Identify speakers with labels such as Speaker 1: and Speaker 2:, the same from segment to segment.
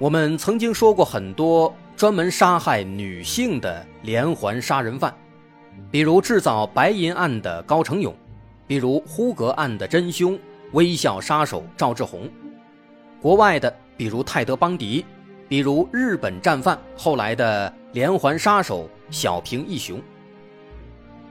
Speaker 1: 我们曾经说过很多专门杀害女性的连环杀人犯，比如制造白银案的高成勇，比如呼格案的真凶微笑杀手赵志红，国外的比如泰德邦迪，比如日本战犯后来的连环杀手小平义雄。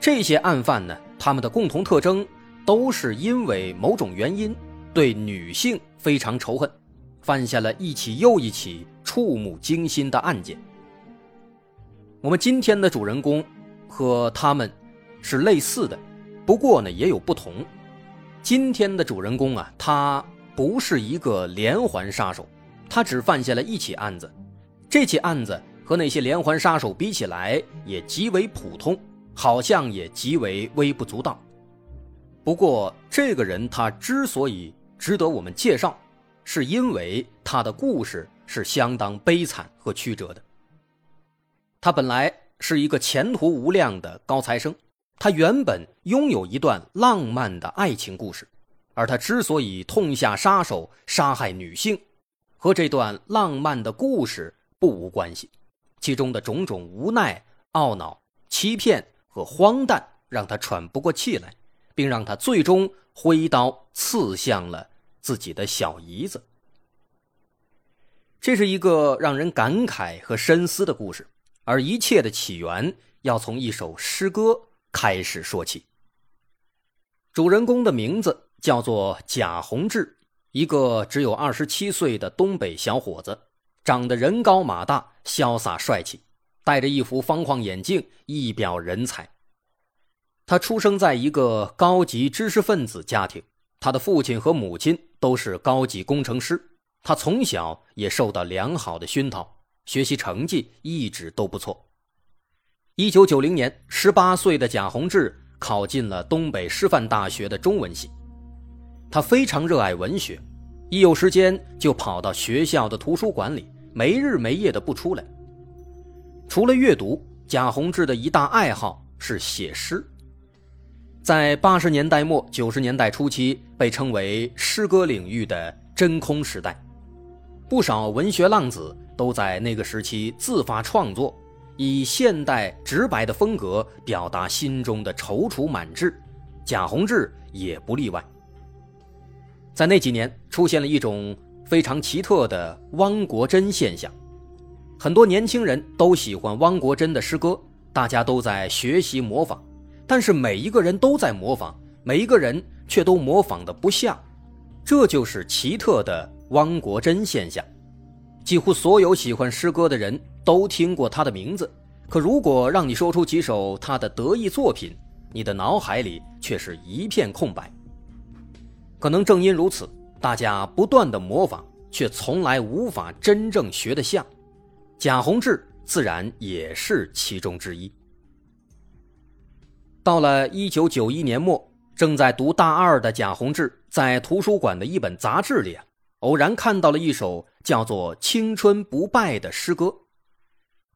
Speaker 1: 这些案犯呢，他们的共同特征都是因为某种原因对女性非常仇恨。犯下了一起又一起触目惊心的案件。我们今天的主人公和他们是类似的，不过呢也有不同。今天的主人公啊，他不是一个连环杀手，他只犯下了一起案子。这起案子和那些连环杀手比起来也极为普通，好像也极为微不足道。不过这个人他之所以值得我们介绍。是因为他的故事是相当悲惨和曲折的。他本来是一个前途无量的高材生，他原本拥有一段浪漫的爱情故事，而他之所以痛下杀手杀害女性，和这段浪漫的故事不无关系，其中的种种无奈、懊恼、欺骗和荒诞让他喘不过气来，并让他最终挥刀刺向了。自己的小姨子，这是一个让人感慨和深思的故事，而一切的起源要从一首诗歌开始说起。主人公的名字叫做贾宏志，一个只有二十七岁的东北小伙子，长得人高马大，潇洒帅气，戴着一副方框眼镜，一表人才。他出生在一个高级知识分子家庭。他的父亲和母亲都是高级工程师，他从小也受到良好的熏陶，学习成绩一直都不错。一九九零年，十八岁的贾宏志考进了东北师范大学的中文系。他非常热爱文学，一有时间就跑到学校的图书馆里，没日没夜的不出来。除了阅读，贾宏志的一大爱好是写诗。在八十年代末九十年代初期，被称为诗歌领域的真空时代，不少文学浪子都在那个时期自发创作，以现代直白的风格表达心中的踌躇满志。贾宏志也不例外。在那几年，出现了一种非常奇特的汪国真现象，很多年轻人都喜欢汪国真的诗歌，大家都在学习模仿。但是每一个人都在模仿，每一个人却都模仿的不像，这就是奇特的汪国真现象。几乎所有喜欢诗歌的人都听过他的名字，可如果让你说出几首他的得意作品，你的脑海里却是一片空白。可能正因如此，大家不断的模仿，却从来无法真正学得像。贾宏志自然也是其中之一。到了一九九一年末，正在读大二的贾宏志在图书馆的一本杂志里，偶然看到了一首叫做《青春不败》的诗歌。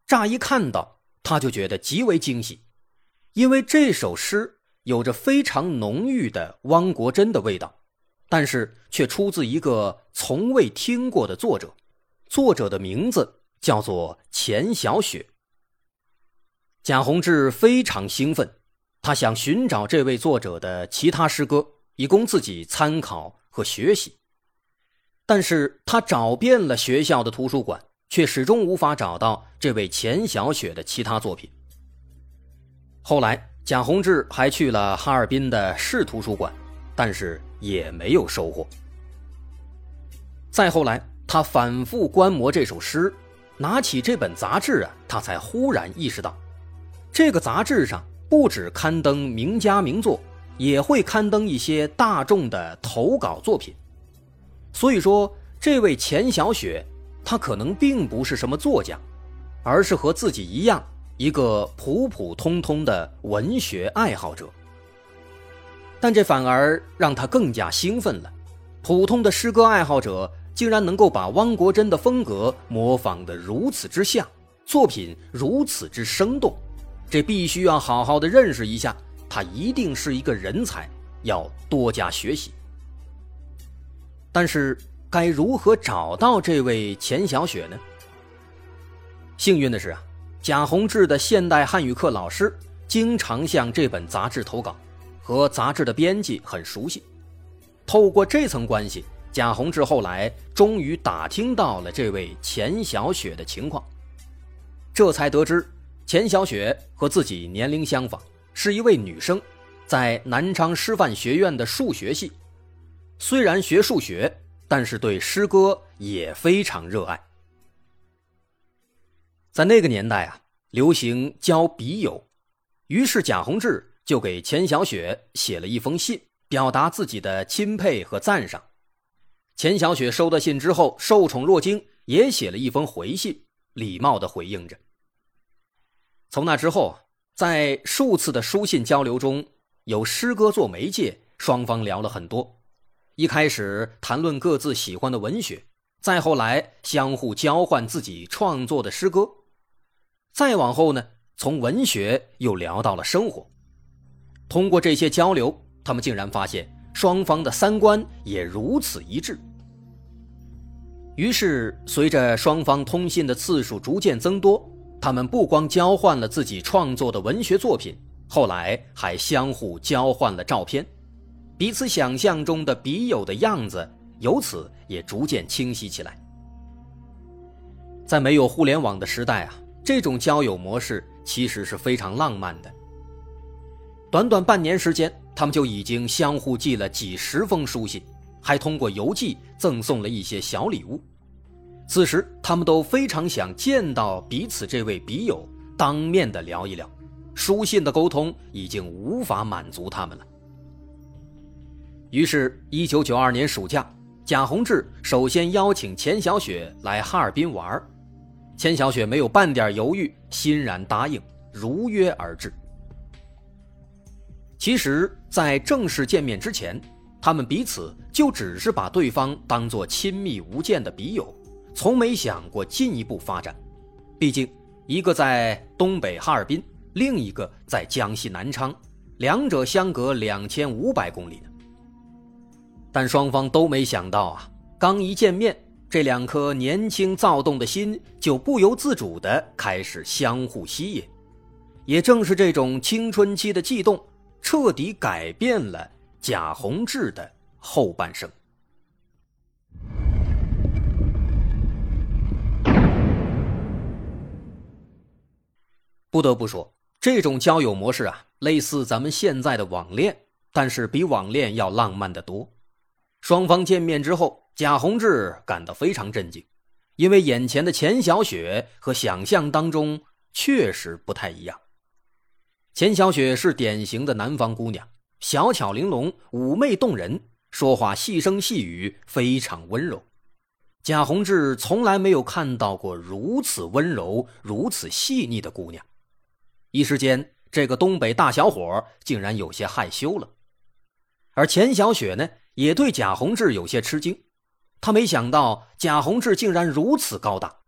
Speaker 1: 乍一看到，他就觉得极为惊喜，因为这首诗有着非常浓郁的汪国真的味道，但是却出自一个从未听过的作者，作者的名字叫做钱小雪。贾宏志非常兴奋。他想寻找这位作者的其他诗歌，以供自己参考和学习，但是他找遍了学校的图书馆，却始终无法找到这位钱小雪的其他作品。后来，贾宏志还去了哈尔滨的市图书馆，但是也没有收获。再后来，他反复观摩这首诗，拿起这本杂志啊，他才忽然意识到，这个杂志上。不止刊登名家名作，也会刊登一些大众的投稿作品。所以说，这位钱小雪，他可能并不是什么作家，而是和自己一样一个普普通通的文学爱好者。但这反而让他更加兴奋了。普通的诗歌爱好者竟然能够把汪国真的风格模仿得如此之像，作品如此之生动，这必须要好好的认识一下。他一定是一个人才，要多加学习。但是该如何找到这位钱小雪呢？幸运的是啊，贾宏志的现代汉语课老师经常向这本杂志投稿。和杂志的编辑很熟悉，透过这层关系，贾宏志后来终于打听到了这位钱小雪的情况，这才得知钱小雪和自己年龄相仿，是一位女生，在南昌师范学院的数学系，虽然学数学，但是对诗歌也非常热爱。在那个年代啊，流行交笔友，于是贾宏志。就给钱小雪写了一封信，表达自己的钦佩和赞赏。钱小雪收到信之后，受宠若惊，也写了一封回信，礼貌地回应着。从那之后，在数次的书信交流中，有诗歌做媒介，双方聊了很多。一开始谈论各自喜欢的文学，再后来相互交换自己创作的诗歌，再往后呢，从文学又聊到了生活。通过这些交流，他们竟然发现双方的三观也如此一致。于是，随着双方通信的次数逐渐增多，他们不光交换了自己创作的文学作品，后来还相互交换了照片，彼此想象中的笔友的样子由此也逐渐清晰起来。在没有互联网的时代啊，这种交友模式其实是非常浪漫的。短短半年时间，他们就已经相互寄了几十封书信，还通过邮寄赠送了一些小礼物。此时，他们都非常想见到彼此这位笔友，当面的聊一聊。书信的沟通已经无法满足他们了。于是，一九九二年暑假，贾宏志首先邀请钱小雪来哈尔滨玩钱小雪没有半点犹豫，欣然答应，如约而至。其实，在正式见面之前，他们彼此就只是把对方当作亲密无间的笔友，从没想过进一步发展。毕竟，一个在东北哈尔滨，另一个在江西南昌，两者相隔两千五百公里呢。但双方都没想到啊，刚一见面，这两颗年轻躁动的心就不由自主地开始相互吸引。也正是这种青春期的悸动。彻底改变了贾宏志的后半生。不得不说，这种交友模式啊，类似咱们现在的网恋，但是比网恋要浪漫的多。双方见面之后，贾宏志感到非常震惊，因为眼前的钱小雪和想象当中确实不太一样。钱小雪是典型的南方姑娘，小巧玲珑，妩媚动人，说话细声细语，非常温柔。贾宏志从来没有看到过如此温柔、如此细腻的姑娘，一时间，这个东北大小伙竟然有些害羞了。而钱小雪呢，也对贾宏志有些吃惊，她没想到贾宏志竟然如此高大，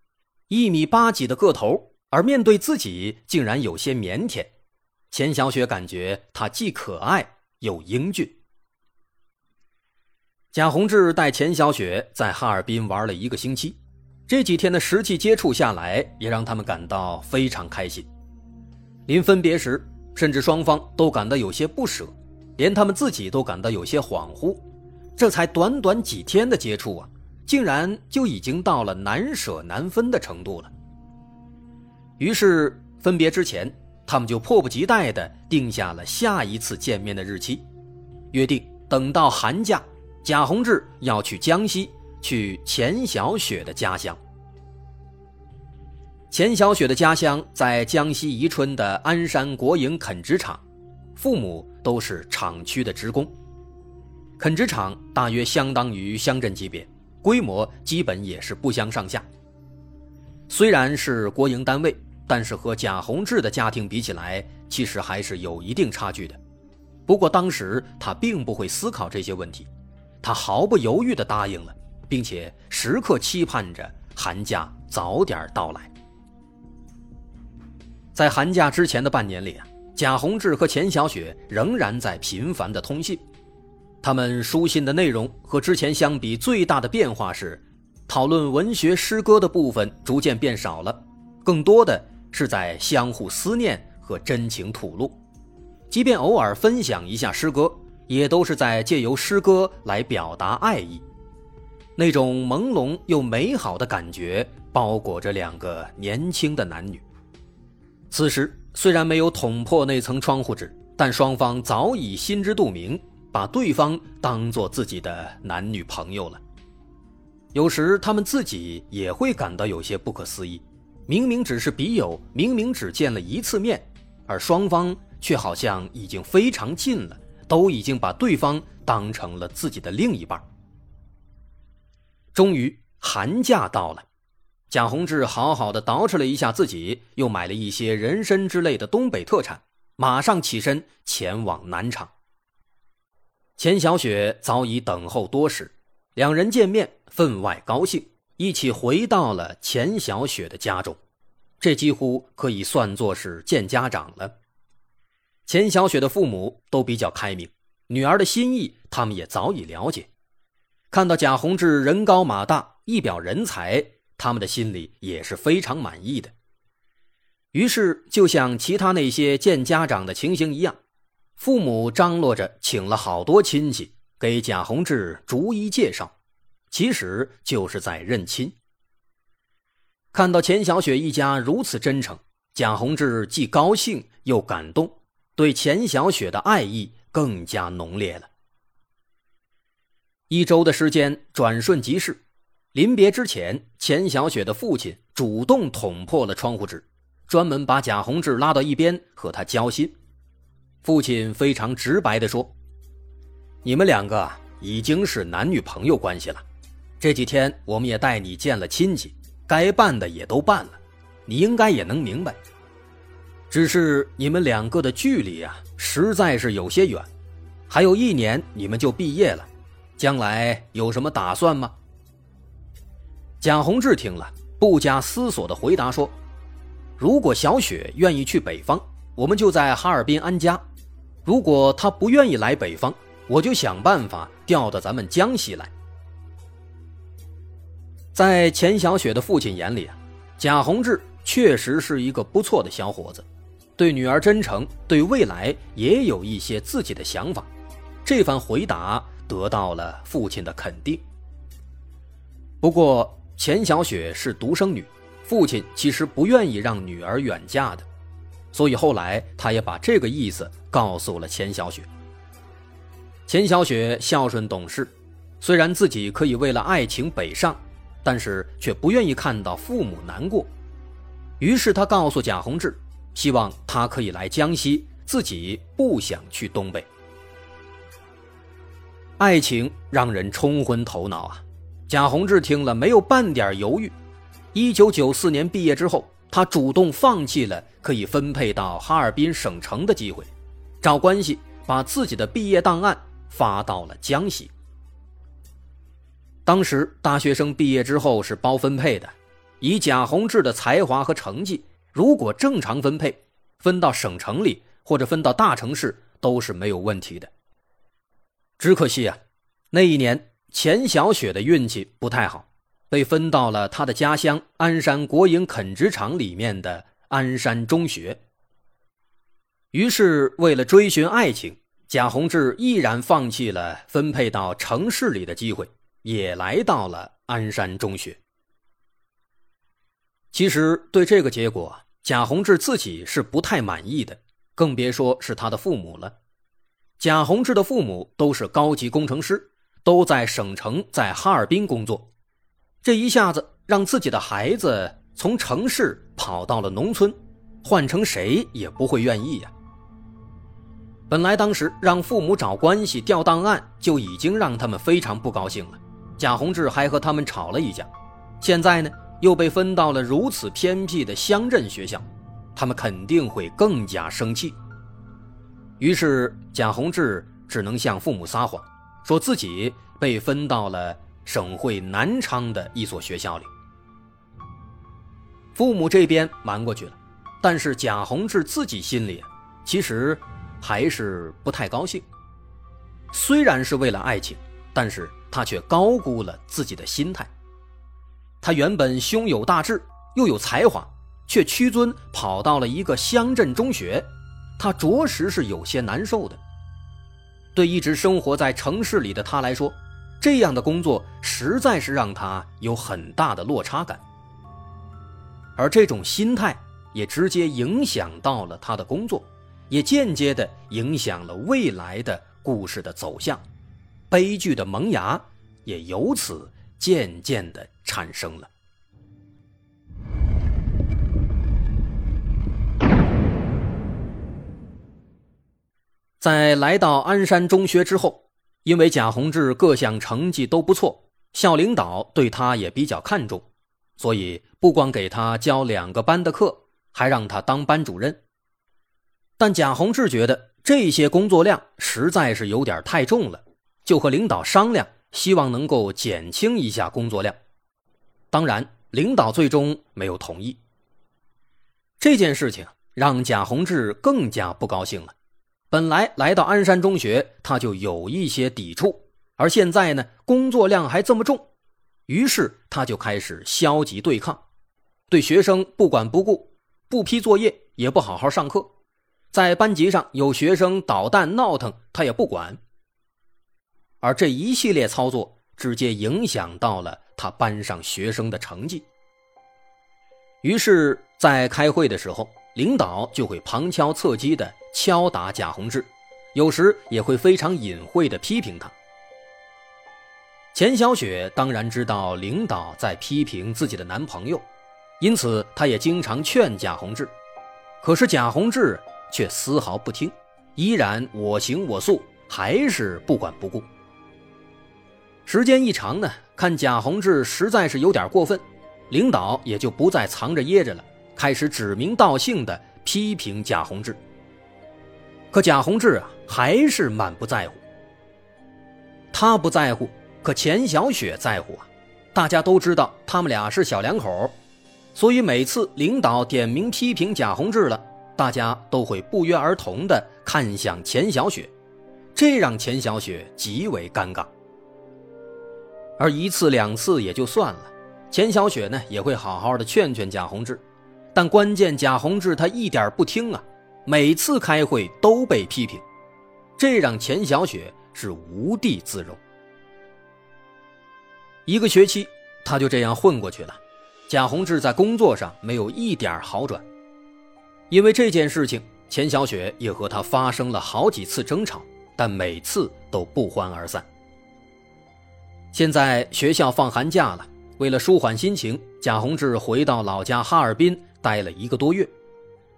Speaker 1: 一米八几的个头，而面对自己竟然有些腼腆。钱小雪感觉他既可爱又英俊。贾宏志带钱小雪在哈尔滨玩了一个星期，这几天的实际接触下来，也让他们感到非常开心。临分别时，甚至双方都感到有些不舍，连他们自己都感到有些恍惚。这才短短几天的接触啊，竟然就已经到了难舍难分的程度了。于是分别之前。他们就迫不及待地定下了下一次见面的日期，约定等到寒假，贾宏志要去江西，去钱小雪的家乡。钱小雪的家乡在江西宜春的鞍山国营垦殖场，父母都是厂区的职工。垦殖场大约相当于乡镇级别，规模基本也是不相上下，虽然是国营单位，但是和贾宏志的家庭比起来，其实还是有一定差距的。不过当时他并不会思考这些问题，他毫不犹豫地答应了，并且时刻期盼着寒假早点到来。在寒假之前的半年里啊，贾宏志和钱小雪仍然在频繁的通信。他们书信的内容和之前相比，最大的变化是，讨论文学诗歌的部分逐渐变少了，更多的是在相互思念和真情吐露。即便偶尔分享一下诗歌，也都是在借由诗歌来表达爱意。那种朦胧又美好的感觉包裹着两个年轻的男女。此时虽然没有捅破那层窗户纸，但双方早已心知肚明。把对方当做自己的男女朋友了。有时他们自己也会感到有些不可思议：明明只是笔友，明明只见了一次面，而双方却好像已经非常近了，都已经把对方当成了自己的另一半。终于寒假到了，贾宏志好好的捯饬了一下自己，又买了一些人参之类的东北特产，马上起身前往南厂。钱小雪早已等候多时，两人见面分外高兴，一起回到了钱小雪的家中。这几乎可以算作是见家长了。钱小雪的父母都比较开明，女儿的心意他们也早已了解。看到贾宏志人高马大，一表人才，他们的心里也是非常满意的。于是，就像其他那些见家长的情形一样。父母张罗着请了好多亲戚给贾宏志逐一介绍，其实就是在认亲。看到钱小雪一家如此真诚，贾宏志既高兴又感动，对钱小雪的爱意更加浓烈了。一周的时间转瞬即逝，临别之前，钱小雪的父亲主动捅破了窗户纸，专门把贾宏志拉到一边和他交心。父亲非常直白地说：“你们两个已经是男女朋友关系了，这几天我们也带你见了亲戚，该办的也都办了，你应该也能明白。只是你们两个的距离啊，实在是有些远，还有一年你们就毕业了，将来有什么打算吗？”蒋宏志听了，不加思索地回答说：“如果小雪愿意去北方，我们就在哈尔滨安家。”如果她不愿意来北方，我就想办法调到咱们江西来。在钱小雪的父亲眼里啊，贾宏志确实是一个不错的小伙子，对女儿真诚，对未来也有一些自己的想法。这番回答得到了父亲的肯定。不过钱小雪是独生女，父亲其实不愿意让女儿远嫁的。所以后来，他也把这个意思告诉了钱小雪。钱小雪孝顺懂事，虽然自己可以为了爱情北上，但是却不愿意看到父母难过。于是他告诉贾宏志，希望他可以来江西，自己不想去东北。爱情让人冲昏头脑啊！贾宏志听了没有半点犹豫。一九九四年毕业之后。他主动放弃了可以分配到哈尔滨省城的机会，找关系把自己的毕业档案发到了江西。当时大学生毕业之后是包分配的，以贾宏志的才华和成绩，如果正常分配，分到省城里或者分到大城市都是没有问题的。只可惜啊，那一年钱小雪的运气不太好。被分到了他的家乡鞍山国营垦殖场里面的鞍山中学。于是，为了追寻爱情，贾宏志毅然放弃了分配到城市里的机会，也来到了鞍山中学。其实，对这个结果，贾宏志自己是不太满意的，更别说是他的父母了。贾宏志的父母都是高级工程师，都在省城，在哈尔滨工作。这一下子让自己的孩子从城市跑到了农村，换成谁也不会愿意呀。本来当时让父母找关系调档案就已经让他们非常不高兴了，贾宏志还和他们吵了一架，现在呢又被分到了如此偏僻的乡镇学校，他们肯定会更加生气。于是贾宏志只能向父母撒谎，说自己被分到了省会南昌的一所学校里。父母这边瞒过去了，但是贾宏志自己心里其实还是不太高兴。虽然是为了爱情，但是他却高估了自己的心态。他原本胸有大志，又有才华，却屈尊跑到了一个乡镇中学。他着实是有些难受的。对一直生活在城市里的他来说，这样的工作实在是让他有很大的落差感。而这种心态也直接影响到了他的工作，也间接的影响了未来的故事的走向，悲剧的萌芽也由此渐渐的产生了。在来到鞍山中学之后，因为贾宏志各项成绩都不错，校领导对他也比较看重，所以不光给他教两个班的课，还让他当班主任。但贾宏志觉得这些工作量实在是有点太重了，就和领导商量，希望能够减轻一下工作量。当然，领导最终没有同意。这件事情让贾宏志更加不高兴了。本来来到鞍山中学，他就有一些抵触，而现在呢，工作量还这么重，于是他就开始消极对抗，对学生不管不顾，不批作业，也不好好上课，在班级上有学生捣蛋闹腾，他也不管。而这一系列操作直接影响到了他班上学生的成绩，于是，在开会的时候，领导就会旁敲侧击的。敲打贾宏志，有时也会非常隐晦的批评他。钱小雪当然知道领导在批评自己的男朋友，因此她也经常劝贾宏志，可是贾宏志却丝毫不听，依然我行我素，还是不管不顾。时间一长呢，看贾宏志实在是有点过分，领导也就不再藏着掖着了，开始指名道姓的批评贾宏志。可贾宏志啊，还是满不在乎。他不在乎，可钱小雪在乎啊。大家都知道他们俩是小两口，所以每次领导点名批评贾宏志了，大家都会不约而同的看向钱小雪，这让钱小雪极为尴尬。而一次两次也就算了，钱小雪呢也会好好的劝劝贾宏志，但关键贾宏志他一点不听啊。每次开会都被批评，这让钱小雪是无地自容。一个学期，他就这样混过去了。贾宏志在工作上没有一点好转，因为这件事情，钱小雪也和他发生了好几次争吵，但每次都不欢而散。现在学校放寒假了，为了舒缓心情，贾宏志回到老家哈尔滨待了一个多月。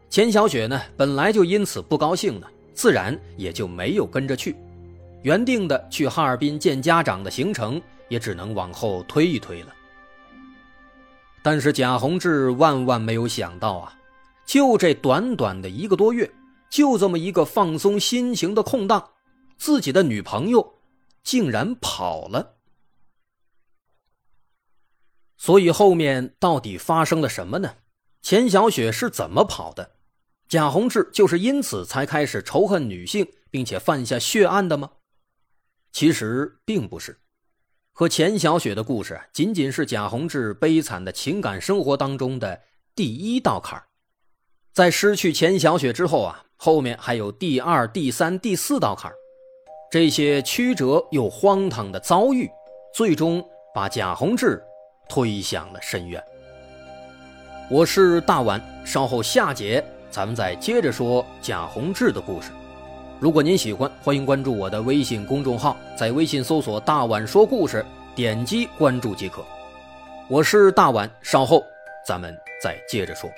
Speaker 1: 钱小雪呢，本来就因此不高兴呢，自然也就没有跟着去。原定的去哈尔滨见家长的行程，也只能往后推一推了。但是贾宏志万万没有想到啊，就这短短的一个多月，就这么一个放松心情的空档，自己的女朋友竟然跑了。所以后面到底发生了什么呢？钱小雪是怎么跑的？贾宏志就是因此才开始仇恨女性，并且犯下血案的吗？其实并不是，和钱小雪的故事仅仅是贾宏志悲惨的情感生活当中的第一道坎儿在失去钱小雪之后啊，后面还有第二、第三、第四道坎儿这些曲折又荒唐的遭遇，最终把贾宏志推向了深渊。我是大碗，稍后下节。咱们再接着说贾宏志的故事。如果您喜欢，欢迎关注我的微信公众号，在微信搜索“大碗说故事”，点击关注即可。我是大碗，稍后咱们再接着说。